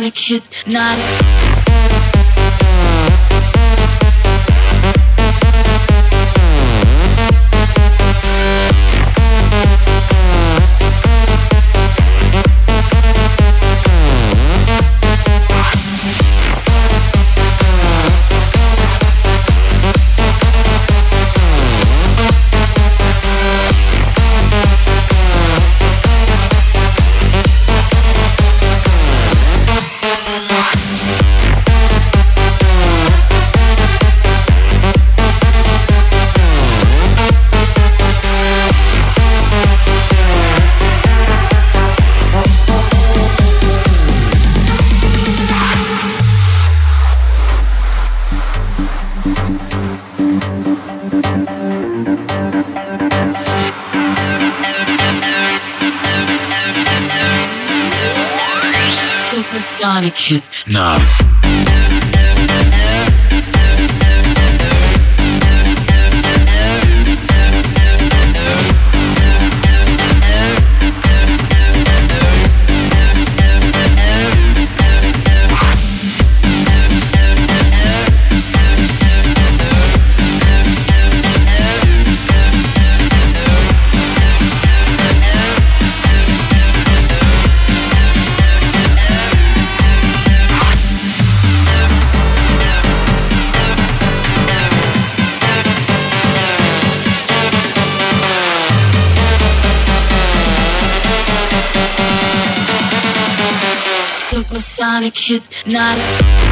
Supersonic hypnotic. Supersonic hypnotic.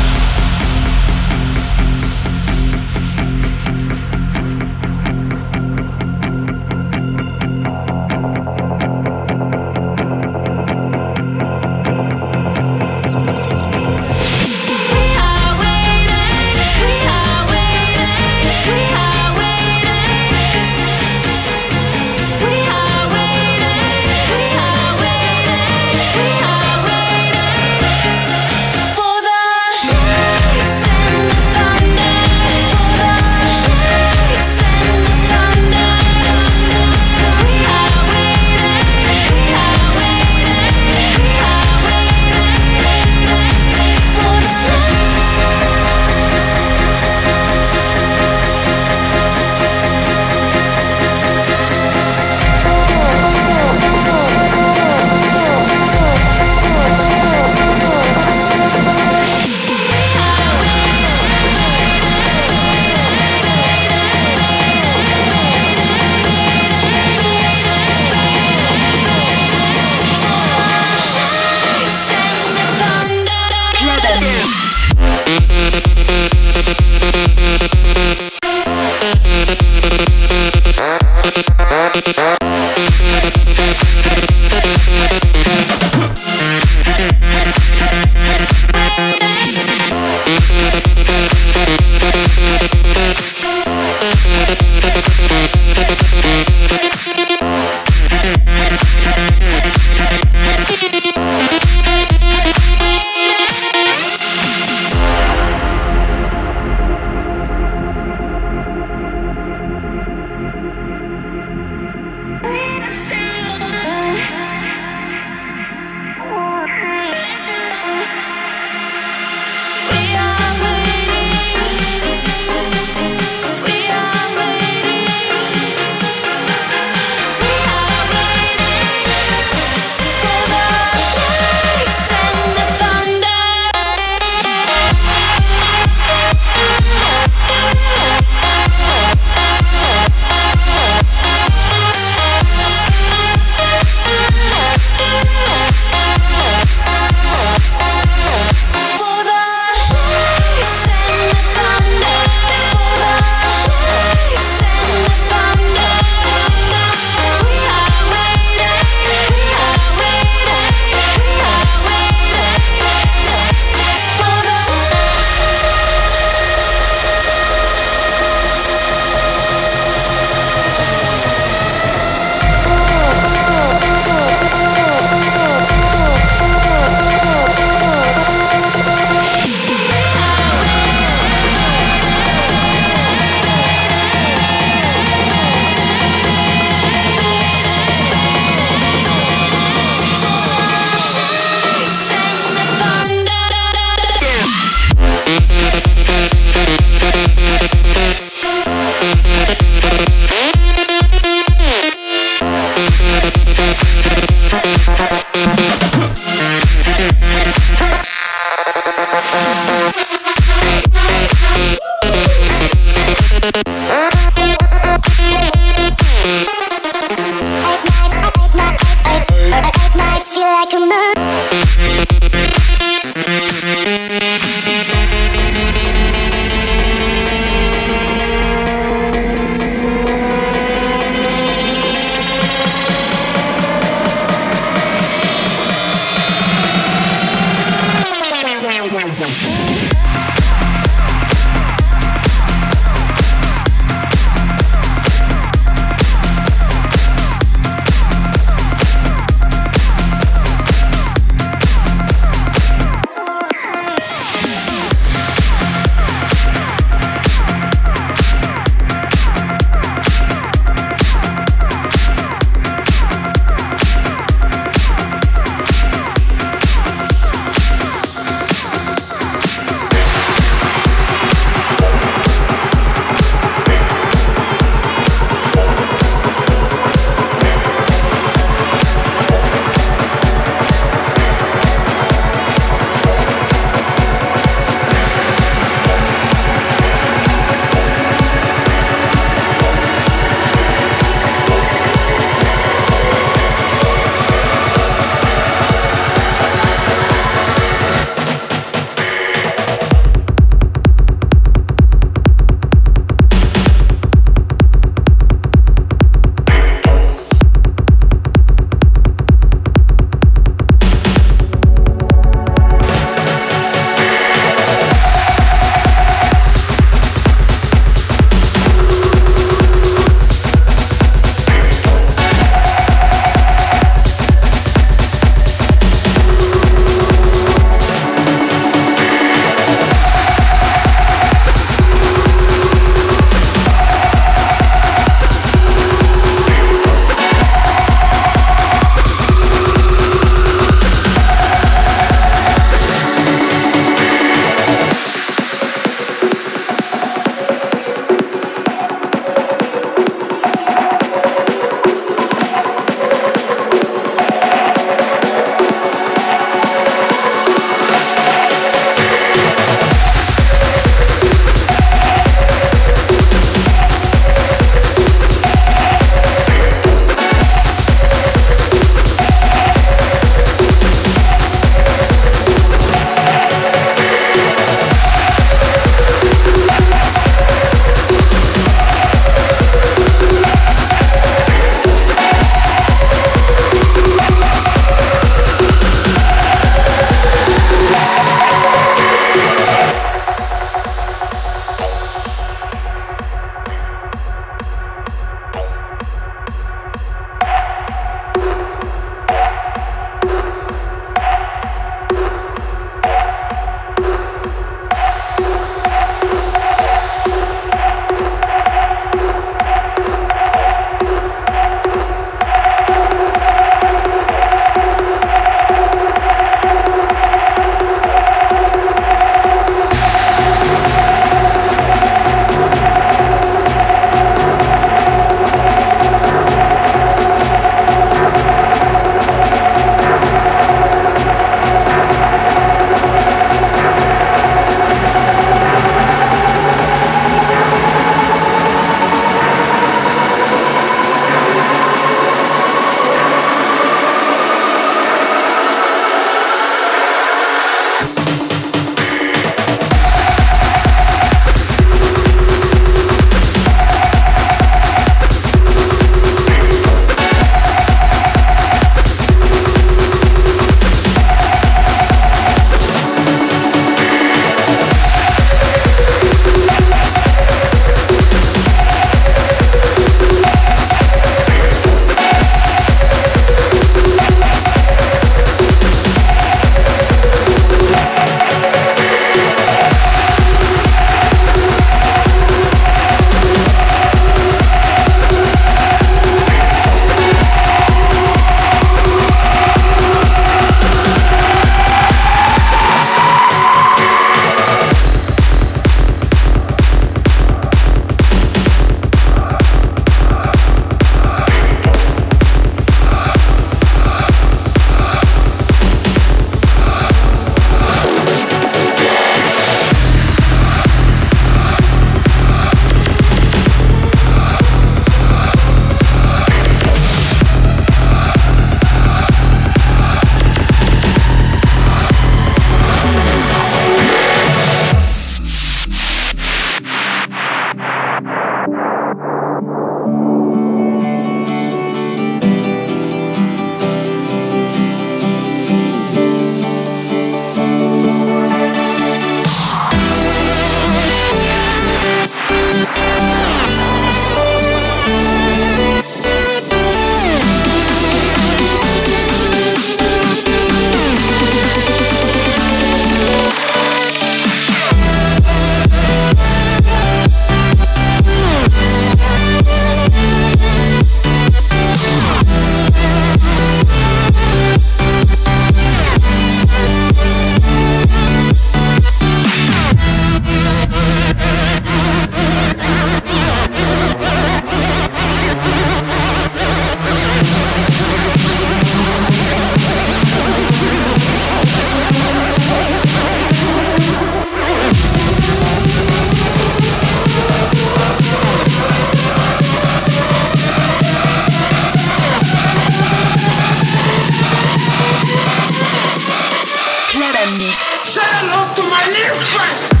Say hello to my little friend.